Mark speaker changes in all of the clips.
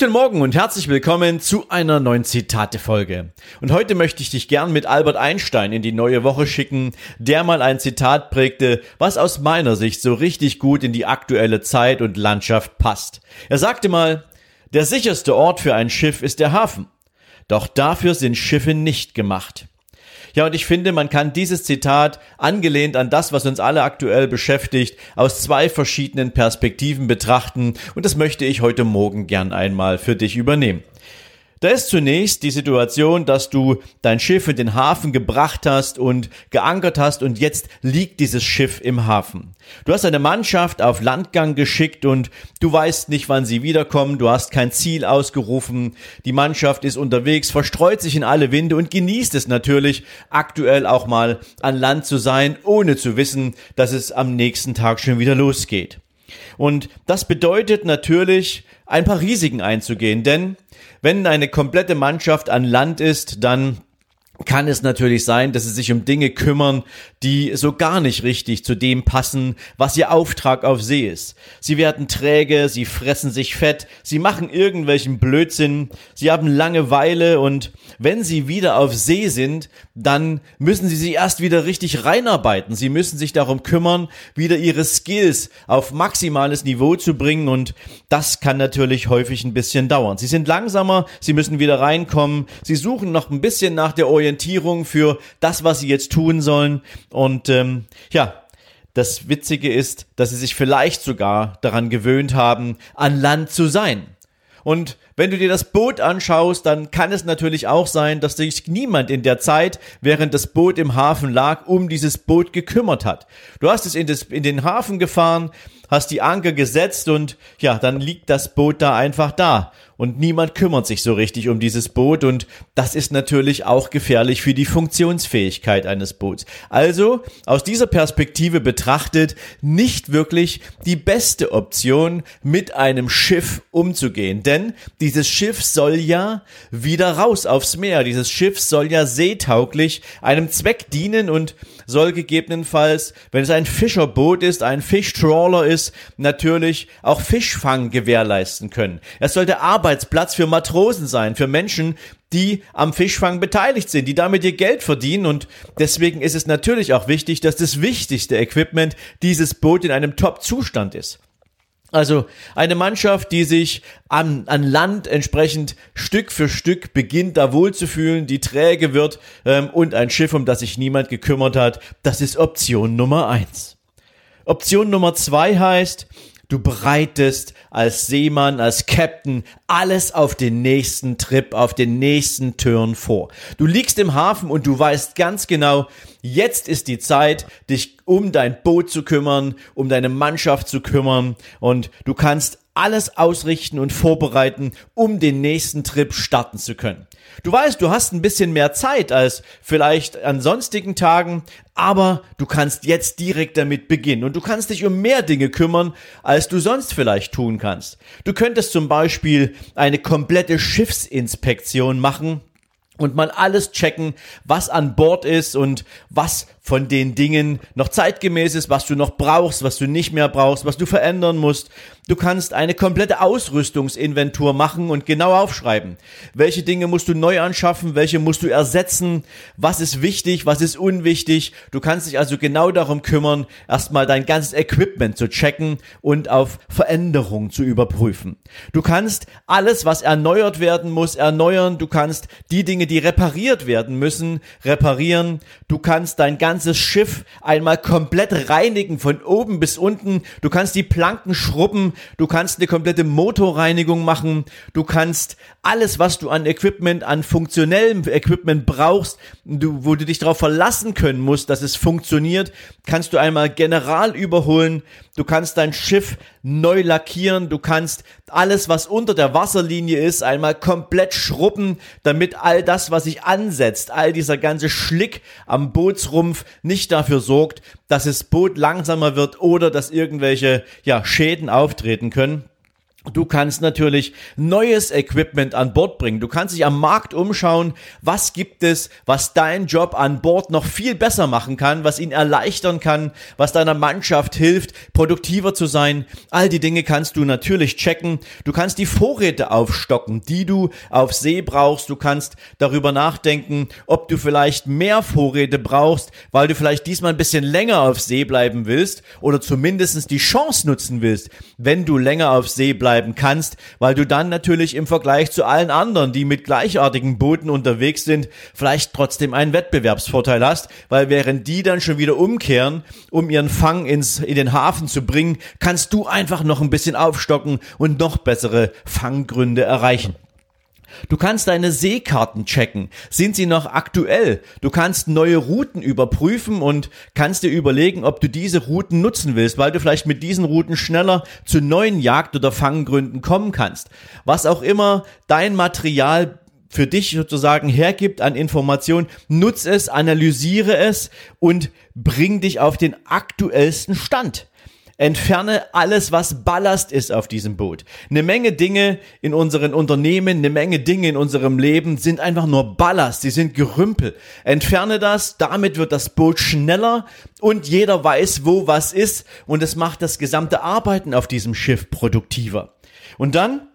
Speaker 1: Guten Morgen und herzlich willkommen zu einer neuen Zitate-Folge. Und heute möchte ich dich gern mit Albert Einstein in die neue Woche schicken, der mal ein Zitat prägte, was aus meiner Sicht so richtig gut in die aktuelle Zeit und Landschaft passt. Er sagte mal, der sicherste Ort für ein Schiff ist der Hafen. Doch dafür sind Schiffe nicht gemacht. Ja, und ich finde, man kann dieses Zitat, angelehnt an das, was uns alle aktuell beschäftigt, aus zwei verschiedenen Perspektiven betrachten, und das möchte ich heute Morgen gern einmal für dich übernehmen. Da ist zunächst die Situation, dass du dein Schiff in den Hafen gebracht hast und geankert hast und jetzt liegt dieses Schiff im Hafen. Du hast eine Mannschaft auf Landgang geschickt und du weißt nicht, wann sie wiederkommen, du hast kein Ziel ausgerufen, die Mannschaft ist unterwegs, verstreut sich in alle Winde und genießt es natürlich, aktuell auch mal an Land zu sein, ohne zu wissen, dass es am nächsten Tag schon wieder losgeht. Und das bedeutet natürlich, ein paar Risiken einzugehen, denn wenn eine komplette Mannschaft an Land ist, dann kann es natürlich sein, dass sie sich um Dinge kümmern, die so gar nicht richtig zu dem passen, was ihr Auftrag auf See ist. Sie werden träge, sie fressen sich fett, sie machen irgendwelchen Blödsinn, sie haben Langeweile und wenn sie wieder auf See sind, dann müssen sie sich erst wieder richtig reinarbeiten. Sie müssen sich darum kümmern, wieder ihre Skills auf maximales Niveau zu bringen und das kann natürlich häufig ein bisschen dauern. Sie sind langsamer, sie müssen wieder reinkommen, sie suchen noch ein bisschen nach der Orientierung Orientierung für das, was sie jetzt tun sollen. Und ähm, ja, das Witzige ist, dass sie sich vielleicht sogar daran gewöhnt haben, an Land zu sein. Und wenn du dir das Boot anschaust, dann kann es natürlich auch sein, dass sich niemand in der Zeit, während das Boot im Hafen lag, um dieses Boot gekümmert hat. Du hast es in, das, in den Hafen gefahren, hast die Anker gesetzt und ja, dann liegt das Boot da einfach da und niemand kümmert sich so richtig um dieses Boot und das ist natürlich auch gefährlich für die Funktionsfähigkeit eines Boots. Also aus dieser Perspektive betrachtet nicht wirklich die beste Option mit einem Schiff umzugehen, denn dieses Schiff soll ja wieder raus aufs Meer. Dieses Schiff soll ja seetauglich einem Zweck dienen und soll gegebenenfalls, wenn es ein Fischerboot ist, ein Fischtrawler ist, natürlich auch Fischfang gewährleisten können. Es sollte Arbeitsplatz für Matrosen sein, für Menschen, die am Fischfang beteiligt sind, die damit ihr Geld verdienen und deswegen ist es natürlich auch wichtig, dass das wichtigste Equipment dieses Boot in einem Top-Zustand ist. Also eine Mannschaft, die sich an, an Land entsprechend Stück für Stück beginnt, da wohlzufühlen, die träge wird ähm, und ein Schiff, um das sich niemand gekümmert hat, das ist Option Nummer eins. Option Nummer zwei heißt, Du bereitest als Seemann, als Captain alles auf den nächsten Trip, auf den nächsten Turn vor. Du liegst im Hafen und du weißt ganz genau, jetzt ist die Zeit, dich um dein Boot zu kümmern, um deine Mannschaft zu kümmern und du kannst alles ausrichten und vorbereiten, um den nächsten Trip starten zu können. Du weißt, du hast ein bisschen mehr Zeit als vielleicht an sonstigen Tagen, aber du kannst jetzt direkt damit beginnen und du kannst dich um mehr Dinge kümmern, als du sonst vielleicht tun kannst. Du könntest zum Beispiel eine komplette Schiffsinspektion machen und mal alles checken, was an Bord ist und was von den Dingen noch zeitgemäß ist, was du noch brauchst, was du nicht mehr brauchst, was du verändern musst. Du kannst eine komplette Ausrüstungsinventur machen und genau aufschreiben. Welche Dinge musst du neu anschaffen, welche musst du ersetzen, was ist wichtig, was ist unwichtig. Du kannst dich also genau darum kümmern, erstmal dein ganzes Equipment zu checken und auf Veränderungen zu überprüfen. Du kannst alles, was erneuert werden muss, erneuern. Du kannst die Dinge, die repariert werden müssen, reparieren. Du kannst dein ganzes Schiff einmal komplett reinigen von oben bis unten. Du kannst die Planken schrubben, du kannst eine komplette Motorreinigung machen, du kannst alles, was du an Equipment, an funktionellem Equipment brauchst, du, wo du dich darauf verlassen können musst, dass es funktioniert, kannst du einmal general überholen, du kannst dein Schiff neu lackieren, du kannst alles, was unter der Wasserlinie ist, einmal komplett schrubben, damit all das, was sich ansetzt, all dieser ganze Schlick am Bootsrumpf nicht dafür sorgt, dass das Boot langsamer wird oder dass irgendwelche ja, Schäden auftreten können. Du kannst natürlich neues Equipment an Bord bringen. Du kannst dich am Markt umschauen, was gibt es, was dein Job an Bord noch viel besser machen kann, was ihn erleichtern kann, was deiner Mannschaft hilft, produktiver zu sein. All die Dinge kannst du natürlich checken. Du kannst die Vorräte aufstocken, die du auf See brauchst. Du kannst darüber nachdenken, ob du vielleicht mehr Vorräte brauchst, weil du vielleicht diesmal ein bisschen länger auf See bleiben willst oder zumindest die Chance nutzen willst, wenn du länger auf See bleibst bleiben kannst, weil du dann natürlich im Vergleich zu allen anderen, die mit gleichartigen Booten unterwegs sind, vielleicht trotzdem einen Wettbewerbsvorteil hast, weil während die dann schon wieder umkehren, um ihren Fang ins, in den Hafen zu bringen, kannst du einfach noch ein bisschen aufstocken und noch bessere Fanggründe erreichen. Du kannst deine Seekarten checken. Sind sie noch aktuell? Du kannst neue Routen überprüfen und kannst dir überlegen, ob du diese Routen nutzen willst, weil du vielleicht mit diesen Routen schneller zu neuen Jagd- oder Fanggründen kommen kannst. Was auch immer dein Material für dich sozusagen hergibt an Informationen, nutz es, analysiere es und bring dich auf den aktuellsten Stand. Entferne alles, was Ballast ist auf diesem Boot. Eine Menge Dinge in unseren Unternehmen, eine Menge Dinge in unserem Leben sind einfach nur Ballast, sie sind Gerümpel. Entferne das, damit wird das Boot schneller und jeder weiß, wo was ist und es macht das gesamte Arbeiten auf diesem Schiff produktiver. Und dann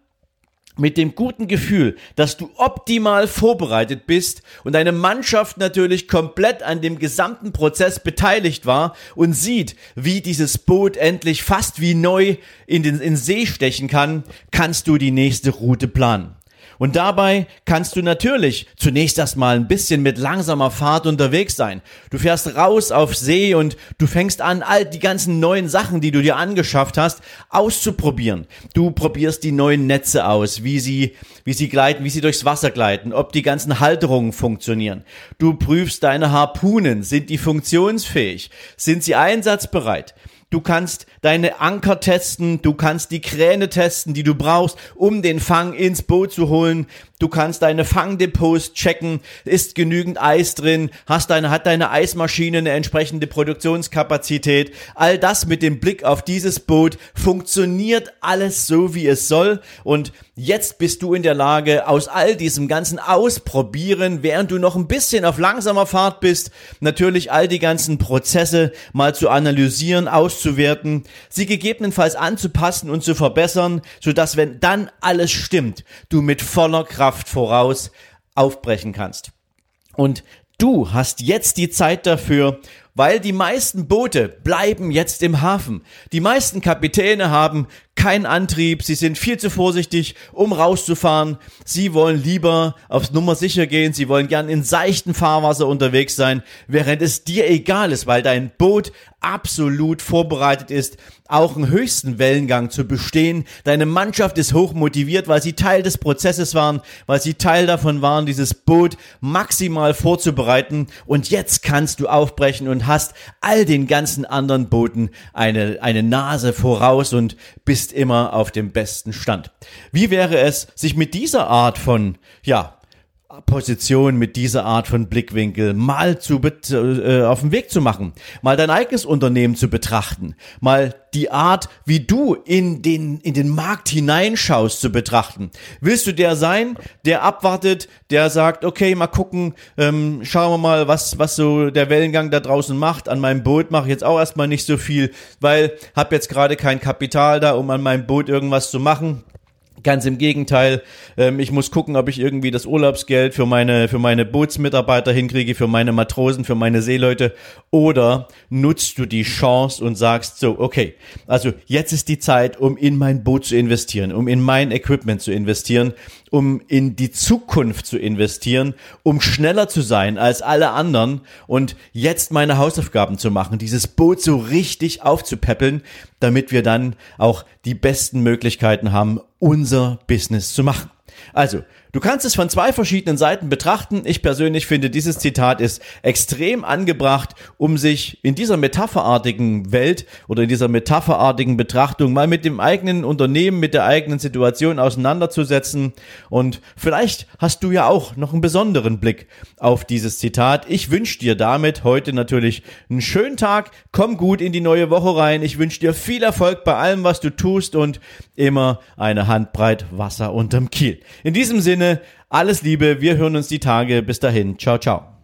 Speaker 1: mit dem guten Gefühl, dass du optimal vorbereitet bist und deine Mannschaft natürlich komplett an dem gesamten Prozess beteiligt war und sieht, wie dieses Boot endlich fast wie neu in den in See stechen kann, kannst du die nächste Route planen. Und dabei kannst du natürlich zunächst erstmal ein bisschen mit langsamer Fahrt unterwegs sein. Du fährst raus auf See und du fängst an, all die ganzen neuen Sachen, die du dir angeschafft hast, auszuprobieren. Du probierst die neuen Netze aus, wie sie, wie sie gleiten, wie sie durchs Wasser gleiten, ob die ganzen Halterungen funktionieren. Du prüfst deine Harpunen, sind die funktionsfähig, sind sie einsatzbereit. Du kannst deine Anker testen, du kannst die Kräne testen, die du brauchst, um den Fang ins Boot zu holen. Du kannst deine Fangdepots checken, ist genügend Eis drin, hast deine, hat deine Eismaschine eine entsprechende Produktionskapazität. All das mit dem Blick auf dieses Boot funktioniert alles so, wie es soll. Und jetzt bist du in der Lage, aus all diesem ganzen Ausprobieren, während du noch ein bisschen auf langsamer Fahrt bist, natürlich all die ganzen Prozesse mal zu analysieren, auszuwerten, sie gegebenenfalls anzupassen und zu verbessern, sodass wenn dann alles stimmt, du mit voller Kraft Kraft voraus aufbrechen kannst. Und du hast jetzt die Zeit dafür, weil die meisten Boote bleiben jetzt im Hafen. Die meisten Kapitäne haben keinen Antrieb, sie sind viel zu vorsichtig, um rauszufahren. Sie wollen lieber aufs Nummer sicher gehen, sie wollen gern in seichten Fahrwasser unterwegs sein, während es dir egal ist, weil dein Boot absolut vorbereitet ist, auch einen höchsten Wellengang zu bestehen. Deine Mannschaft ist hoch motiviert, weil sie Teil des Prozesses waren, weil sie Teil davon waren, dieses Boot maximal vorzubereiten. Und jetzt kannst du aufbrechen und hast all den ganzen anderen Booten eine, eine Nase voraus und bist immer auf dem besten Stand. Wie wäre es, sich mit dieser Art von, ja, Position mit dieser Art von Blickwinkel mal zu äh, auf den Weg zu machen, mal dein eigenes Unternehmen zu betrachten, mal die Art, wie du in den in den Markt hineinschaust zu betrachten. Willst du der sein, der abwartet, der sagt, okay, mal gucken, ähm, schauen wir mal, was was so der Wellengang da draußen macht. An meinem Boot mache ich jetzt auch erstmal nicht so viel, weil hab jetzt gerade kein Kapital da, um an meinem Boot irgendwas zu machen Ganz im Gegenteil, ähm, ich muss gucken, ob ich irgendwie das Urlaubsgeld für meine, für meine Bootsmitarbeiter hinkriege, für meine Matrosen, für meine Seeleute. Oder nutzt du die Chance und sagst so, okay, also jetzt ist die Zeit, um in mein Boot zu investieren, um in mein Equipment zu investieren, um in die Zukunft zu investieren, um schneller zu sein als alle anderen und jetzt meine Hausaufgaben zu machen, dieses Boot so richtig aufzupäppeln, damit wir dann auch die besten Möglichkeiten haben, unser Business zu machen. Also, du kannst es von zwei verschiedenen Seiten betrachten. Ich persönlich finde, dieses Zitat ist extrem angebracht, um sich in dieser metapherartigen Welt oder in dieser metapherartigen Betrachtung mal mit dem eigenen Unternehmen, mit der eigenen Situation auseinanderzusetzen. Und vielleicht hast du ja auch noch einen besonderen Blick auf dieses Zitat. Ich wünsche dir damit heute natürlich einen schönen Tag. Komm gut in die neue Woche rein. Ich wünsche dir viel Erfolg bei allem, was du tust und immer eine Handbreit Wasser unterm Kiel. In diesem Sinne, alles Liebe, wir hören uns die Tage. Bis dahin, ciao, ciao.